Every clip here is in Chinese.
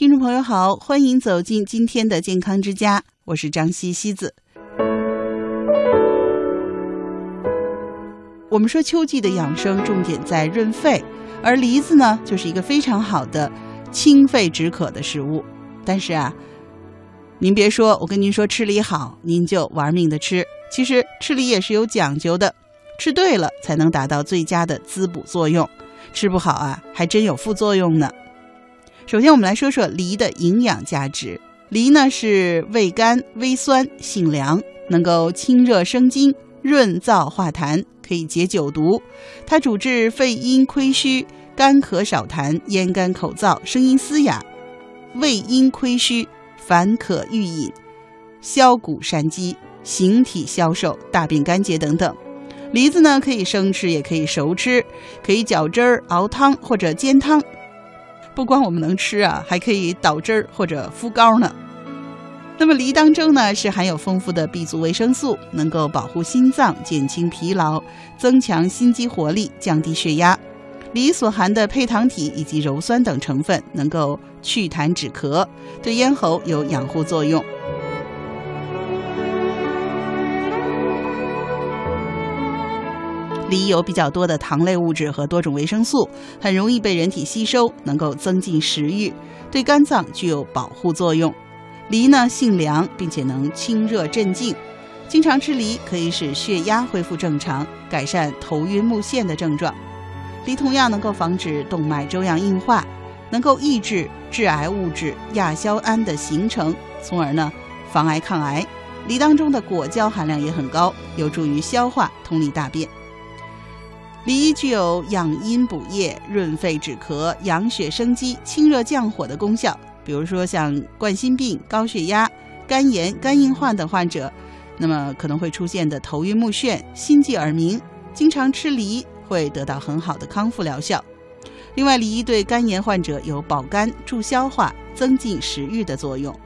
听众朋友好，欢迎走进今天的健康之家，我是张西西子。我们说秋季的养生重点在润肺，而梨子呢，就是一个非常好的清肺止渴的食物。但是啊，您别说，我跟您说吃梨好，您就玩命的吃。其实吃梨也是有讲究的，吃对了才能达到最佳的滋补作用，吃不好啊，还真有副作用呢。首先，我们来说说梨的营养价值。梨呢是味甘微酸，性凉，能够清热生津、润燥化痰，可以解酒毒。它主治肺阴亏虚、干咳少痰、咽干口燥、声音嘶哑、胃阴亏虚、烦渴欲饮、消谷善饥、形体消瘦、大便干结等等。梨子呢可以生吃，也可以熟吃，可以搅汁儿、熬汤或者煎汤。不光我们能吃啊，还可以捣汁儿或者敷膏呢。那么梨当中呢是含有丰富的 B 族维生素，能够保护心脏、减轻疲劳、增强心肌活力、降低血压。梨所含的配糖体以及鞣酸等成分能够祛痰止咳，对咽喉有养护作用。梨有比较多的糖类物质和多种维生素，很容易被人体吸收，能够增进食欲，对肝脏具有保护作用。梨呢性凉，并且能清热镇静，经常吃梨可以使血压恢复正常，改善头晕目眩的症状。梨同样能够防止动脉粥样硬化，能够抑制致癌物质亚硝胺的形成，从而呢防癌抗癌。梨当中的果胶含量也很高，有助于消化、通利大便。梨具有养阴补液、润肺止咳、养血生肌、清热降火的功效。比如说像冠心病、高血压、肝炎、肝硬化等患者，那么可能会出现的头晕目眩、心悸耳鸣，经常吃梨会得到很好的康复疗效。另外，梨对肝炎患者有保肝、助消化、增进食欲的作用。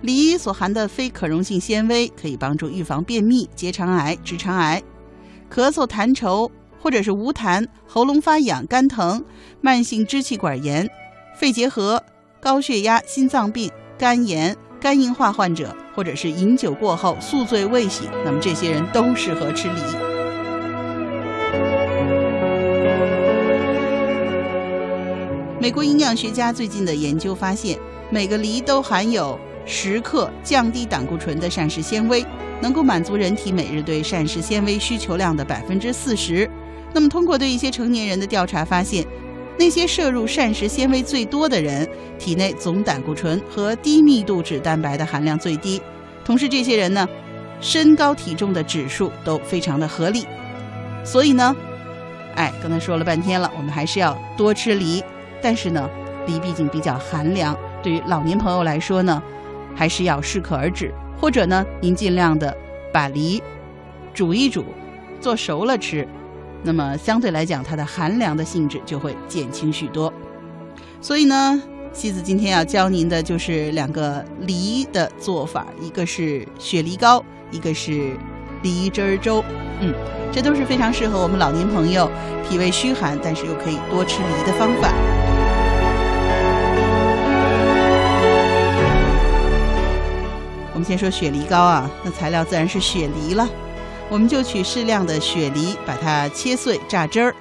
梨所含的非可溶性纤维可以帮助预防便秘、结肠癌、直肠癌、咳嗽、痰稠。或者是无痰、喉咙发痒、干疼、慢性支气管炎、肺结核、高血压、心脏病、肝炎、肝硬化患者，或者是饮酒过后宿醉未醒，那么这些人都适合吃梨。美国营养学家最近的研究发现，每个梨都含有十克降低胆固醇的膳食纤维，能够满足人体每日对膳食纤维需求量的百分之四十。那么，通过对一些成年人的调查发现，那些摄入膳食纤维最多的人，体内总胆固醇和低密度脂蛋白的含量最低。同时，这些人呢，身高体重的指数都非常的合理。所以呢，哎，刚才说了半天了，我们还是要多吃梨。但是呢，梨毕竟比较寒凉，对于老年朋友来说呢，还是要适可而止。或者呢，您尽量的把梨煮一煮，做熟了吃。那么相对来讲，它的寒凉的性质就会减轻许多。所以呢，西子今天要教您的就是两个梨的做法，一个是雪梨糕，一个是梨汁儿粥。嗯，这都是非常适合我们老年朋友脾胃虚寒，但是又可以多吃梨的方法。我们先说雪梨糕啊，那材料自然是雪梨了。我们就取适量的雪梨，把它切碎榨汁儿，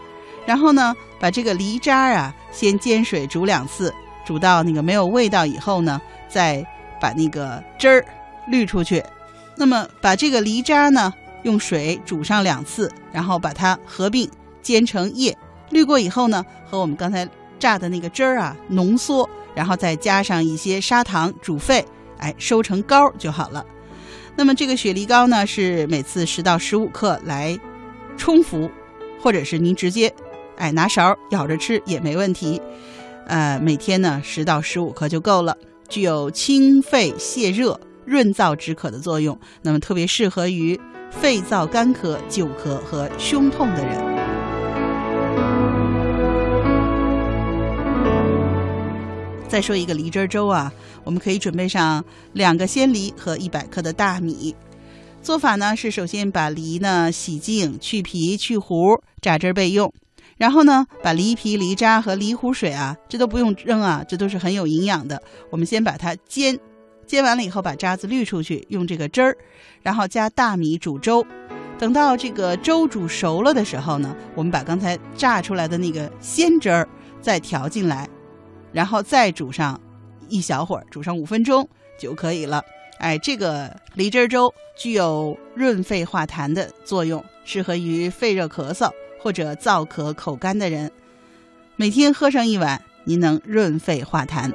然后呢，把这个梨渣啊先煎水煮两次，煮到那个没有味道以后呢，再把那个汁儿滤出去。那么把这个梨渣呢用水煮上两次，然后把它合并煎成液，滤过以后呢，和我们刚才榨的那个汁儿啊浓缩，然后再加上一些砂糖煮沸，哎，收成膏就好了。那么这个雪梨膏呢，是每次十到十五克来冲服，或者是您直接哎拿勺舀着吃也没问题。呃，每天呢十到十五克就够了，具有清肺泻热、润燥止渴的作用。那么特别适合于肺燥干咳、久咳和胸痛的人。再说一个梨汁粥啊，我们可以准备上两个鲜梨和一百克的大米。做法呢是首先把梨呢洗净、去皮、去核，榨汁备用。然后呢，把梨皮、梨渣和梨糊水啊，这都不用扔啊，这都是很有营养的。我们先把它煎，煎完了以后把渣子滤出去，用这个汁儿，然后加大米煮粥。等到这个粥煮熟了的时候呢，我们把刚才榨出来的那个鲜汁儿再调进来，然后再煮上一小会儿，煮上五分钟就可以了。哎，这个梨汁粥具有润肺化痰的作用，适合于肺热咳嗽。或者燥咳口干的人，每天喝上一碗，您能润肺化痰。